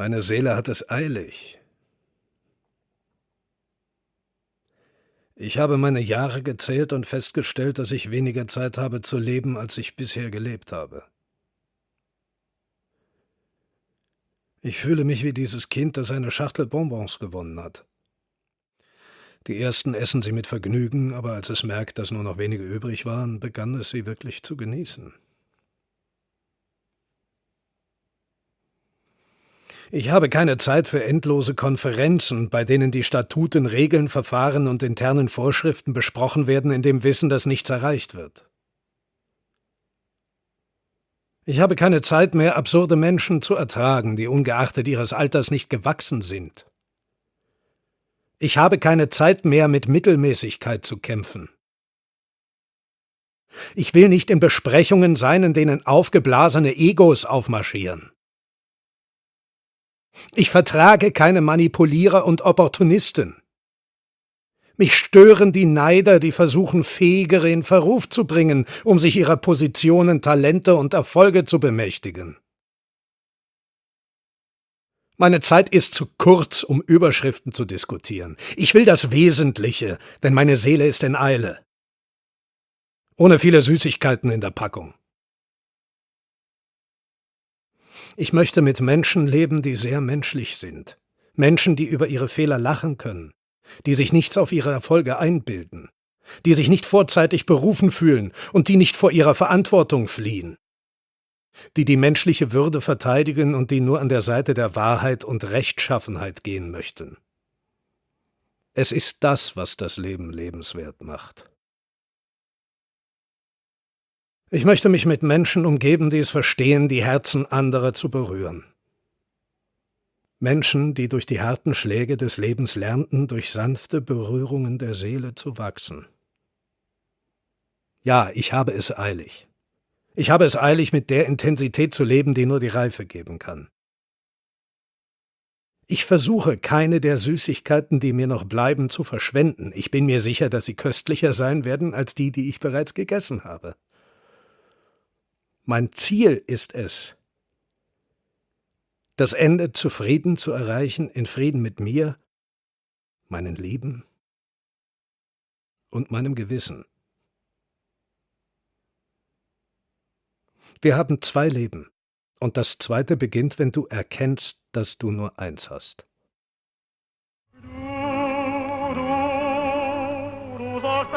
Meine Seele hat es eilig. Ich habe meine Jahre gezählt und festgestellt, dass ich weniger Zeit habe zu leben, als ich bisher gelebt habe. Ich fühle mich wie dieses Kind, das eine Schachtel Bonbons gewonnen hat. Die ersten essen sie mit Vergnügen, aber als es merkt, dass nur noch wenige übrig waren, begann es sie wirklich zu genießen. Ich habe keine Zeit für endlose Konferenzen, bei denen die Statuten, Regeln, Verfahren und internen Vorschriften besprochen werden, in dem Wissen, dass nichts erreicht wird. Ich habe keine Zeit mehr, absurde Menschen zu ertragen, die ungeachtet ihres Alters nicht gewachsen sind. Ich habe keine Zeit mehr, mit Mittelmäßigkeit zu kämpfen. Ich will nicht in Besprechungen sein, in denen aufgeblasene Egos aufmarschieren. Ich vertrage keine Manipulierer und Opportunisten. Mich stören die Neider, die versuchen, Fähigere in Verruf zu bringen, um sich ihrer Positionen, Talente und Erfolge zu bemächtigen. Meine Zeit ist zu kurz, um Überschriften zu diskutieren. Ich will das Wesentliche, denn meine Seele ist in Eile. Ohne viele Süßigkeiten in der Packung. Ich möchte mit Menschen leben, die sehr menschlich sind. Menschen, die über ihre Fehler lachen können, die sich nichts auf ihre Erfolge einbilden, die sich nicht vorzeitig berufen fühlen und die nicht vor ihrer Verantwortung fliehen, die die menschliche Würde verteidigen und die nur an der Seite der Wahrheit und Rechtschaffenheit gehen möchten. Es ist das, was das Leben lebenswert macht. Ich möchte mich mit Menschen umgeben, die es verstehen, die Herzen anderer zu berühren. Menschen, die durch die harten Schläge des Lebens lernten, durch sanfte Berührungen der Seele zu wachsen. Ja, ich habe es eilig. Ich habe es eilig, mit der Intensität zu leben, die nur die Reife geben kann. Ich versuche, keine der Süßigkeiten, die mir noch bleiben, zu verschwenden. Ich bin mir sicher, dass sie köstlicher sein werden als die, die ich bereits gegessen habe. Mein Ziel ist es, das Ende zufrieden zu erreichen, in Frieden mit mir, meinen Lieben und meinem Gewissen. Wir haben zwei Leben, und das zweite beginnt, wenn du erkennst, dass du nur eins hast. Du, du, du sollst